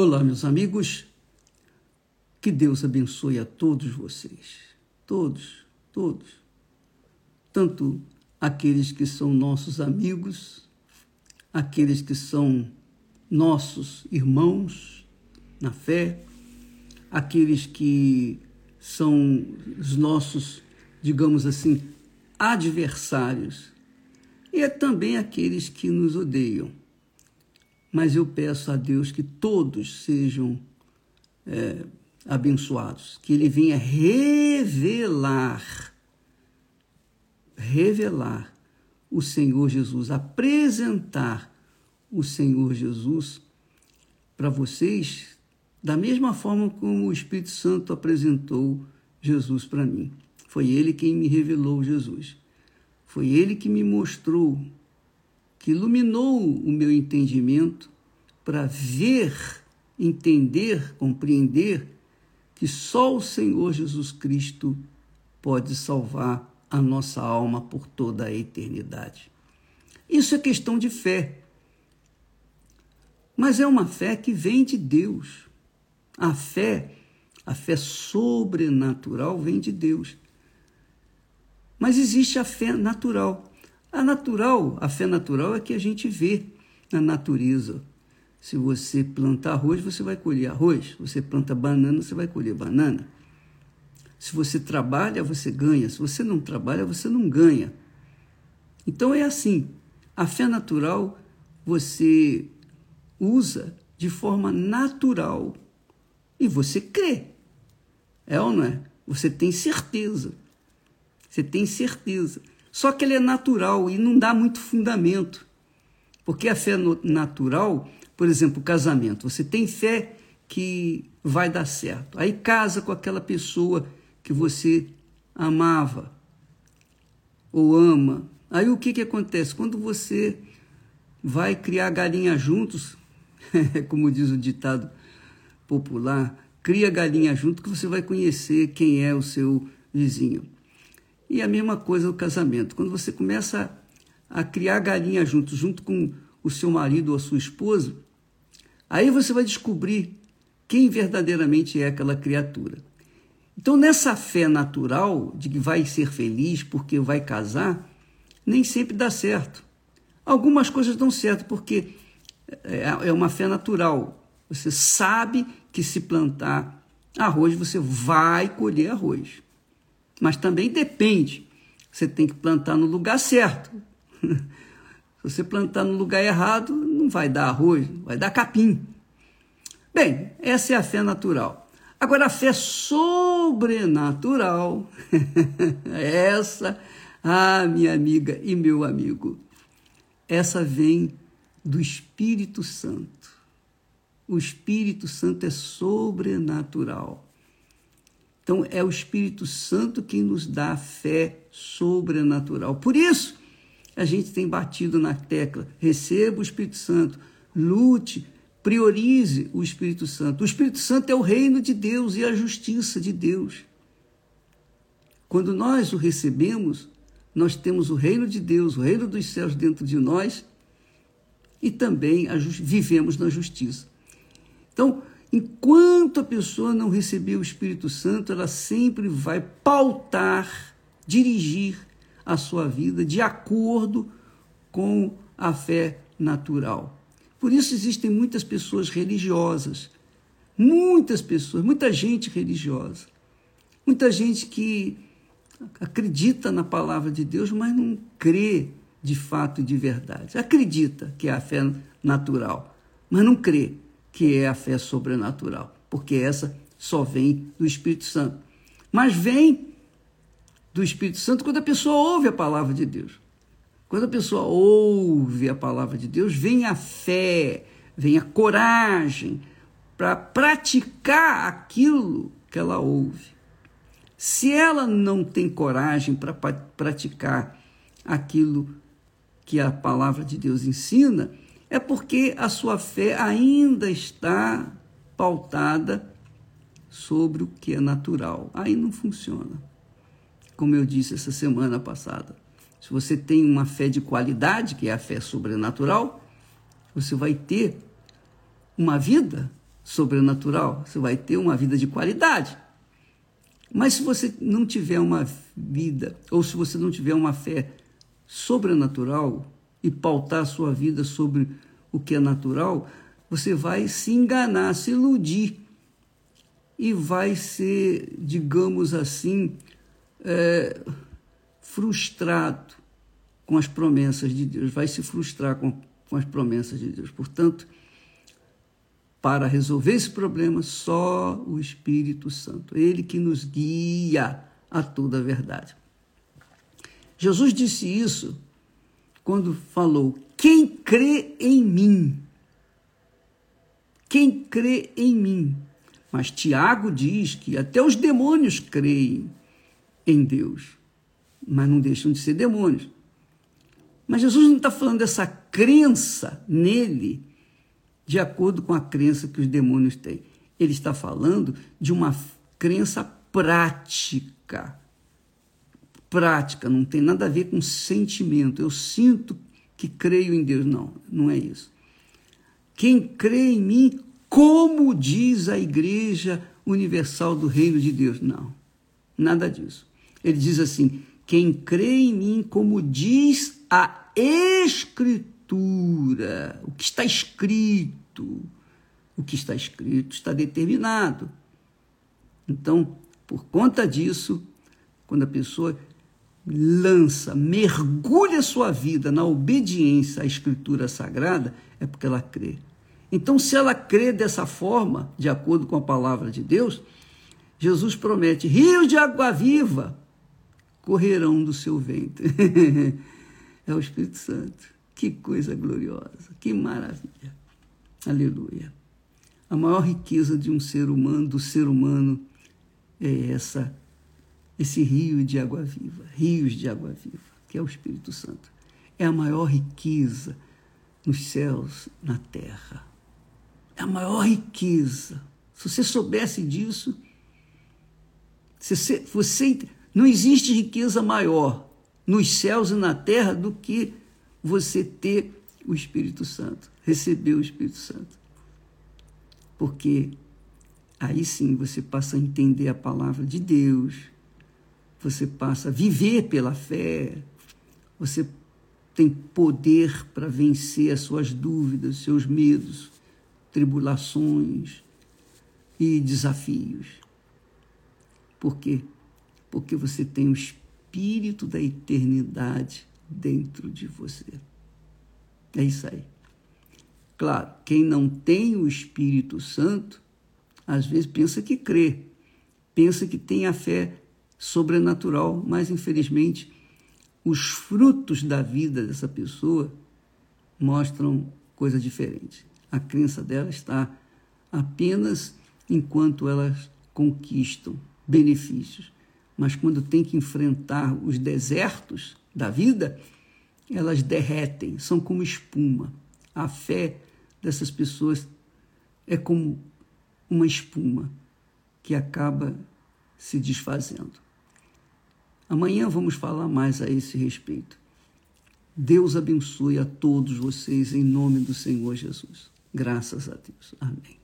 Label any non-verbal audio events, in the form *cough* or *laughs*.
Olá, meus amigos. Que Deus abençoe a todos vocês. Todos, todos. Tanto aqueles que são nossos amigos, aqueles que são nossos irmãos na fé, aqueles que são os nossos, digamos assim, adversários, e é também aqueles que nos odeiam. Mas eu peço a Deus que todos sejam é, abençoados, que Ele venha revelar, revelar o Senhor Jesus, apresentar o Senhor Jesus para vocês da mesma forma como o Espírito Santo apresentou Jesus para mim. Foi ele quem me revelou Jesus. Foi ele que me mostrou, que iluminou o meu entendimento para ver, entender, compreender que só o Senhor Jesus Cristo pode salvar a nossa alma por toda a eternidade. Isso é questão de fé. Mas é uma fé que vem de Deus. A fé, a fé sobrenatural vem de Deus. Mas existe a fé natural. A natural, a fé natural é que a gente vê na natureza. Se você plantar arroz, você vai colher arroz. Se você planta banana, você vai colher banana. Se você trabalha, você ganha. Se você não trabalha, você não ganha. Então é assim. A fé natural você usa de forma natural e você crê. É ou não é? Você tem certeza. Você tem certeza. Só que ele é natural e não dá muito fundamento. Porque a fé natural, por exemplo, casamento, você tem fé que vai dar certo. Aí casa com aquela pessoa que você amava ou ama. Aí o que, que acontece? Quando você vai criar galinha juntos, *laughs* como diz o ditado popular, cria galinha junto que você vai conhecer quem é o seu vizinho. E a mesma coisa o casamento. Quando você começa a criar galinha junto, junto com o seu marido ou a sua esposa, aí você vai descobrir quem verdadeiramente é aquela criatura. Então, nessa fé natural de que vai ser feliz porque vai casar, nem sempre dá certo. Algumas coisas dão certo porque é, é uma fé natural. Você sabe que se plantar arroz, você vai colher arroz. Mas também depende. Você tem que plantar no lugar certo. *laughs* se você plantar no lugar errado, não vai dar arroz, vai dar capim. Bem, essa é a fé natural. Agora, a fé sobrenatural, *laughs* essa, ah, minha amiga e meu amigo, essa vem do Espírito Santo o Espírito Santo é sobrenatural. Então, é o Espírito Santo quem nos dá a fé sobrenatural. Por isso, a gente tem batido na tecla: receba o Espírito Santo, lute, priorize o Espírito Santo. O Espírito Santo é o reino de Deus e a justiça de Deus. Quando nós o recebemos, nós temos o reino de Deus, o reino dos céus dentro de nós e também vivemos na justiça. Então, enquanto a pessoa não receber o Espírito Santo, ela sempre vai pautar, dirigir a sua vida de acordo com a fé natural. Por isso existem muitas pessoas religiosas, muitas pessoas, muita gente religiosa, muita gente que acredita na palavra de Deus, mas não crê de fato e de verdade. Acredita que é a fé natural, mas não crê que é a fé sobrenatural, porque essa só vem do Espírito Santo. Mas vem do Espírito Santo quando a pessoa ouve a palavra de Deus. Quando a pessoa ouve a palavra de Deus, vem a fé, vem a coragem para praticar aquilo que ela ouve. Se ela não tem coragem para praticar aquilo que a palavra de Deus ensina, é porque a sua fé ainda está pautada sobre o que é natural. Aí não funciona. Como eu disse essa semana passada, se você tem uma fé de qualidade, que é a fé sobrenatural, você vai ter uma vida sobrenatural, você vai ter uma vida de qualidade. Mas se você não tiver uma vida, ou se você não tiver uma fé sobrenatural e pautar sua vida sobre o que é natural, você vai se enganar, se iludir e vai ser, digamos assim, é, frustrado com as promessas de Deus, vai se frustrar com, com as promessas de Deus. Portanto, para resolver esse problema, só o Espírito Santo, ele que nos guia a toda a verdade. Jesus disse isso quando falou: Quem crê em mim, quem crê em mim. Mas Tiago diz que até os demônios creem em Deus, mas não deixam de ser demônios. Mas Jesus não está falando dessa crença nele de acordo com a crença que os demônios têm. Ele está falando de uma crença prática. Prática, não tem nada a ver com sentimento. Eu sinto que creio em Deus. Não, não é isso. Quem crê em mim, como diz a Igreja Universal do Reino de Deus? Não, nada disso. Ele diz assim: quem crê em mim, como diz a Escritura, o que está escrito, o que está escrito está determinado. Então, por conta disso, quando a pessoa lança, mergulha sua vida na obediência à Escritura Sagrada, é porque ela crê. Então, se ela crê dessa forma, de acordo com a palavra de Deus, Jesus promete rios de água viva correrão do seu ventre. *laughs* é o Espírito Santo. Que coisa gloriosa, que maravilha. Aleluia. A maior riqueza de um ser humano, do ser humano, é essa esse rio de água viva, rios de água viva, que é o Espírito Santo. É a maior riqueza nos céus, na terra. É a maior riqueza. Se você soubesse disso, você, você não existe riqueza maior nos céus e na terra do que você ter o Espírito Santo, receber o Espírito Santo. Porque aí sim você passa a entender a palavra de Deus, você passa a viver pela fé, você tem poder para vencer as suas dúvidas, seus medos, tribulações e desafios. Por quê? porque você tem o espírito da eternidade dentro de você. É isso aí. Claro, quem não tem o Espírito Santo, às vezes pensa que crê, pensa que tem a fé sobrenatural, mas infelizmente os frutos da vida dessa pessoa mostram coisa diferente. A crença dela está apenas enquanto elas conquistam benefícios mas quando tem que enfrentar os desertos da vida, elas derretem, são como espuma. A fé dessas pessoas é como uma espuma que acaba se desfazendo. Amanhã vamos falar mais a esse respeito. Deus abençoe a todos vocês em nome do Senhor Jesus. Graças a Deus. Amém.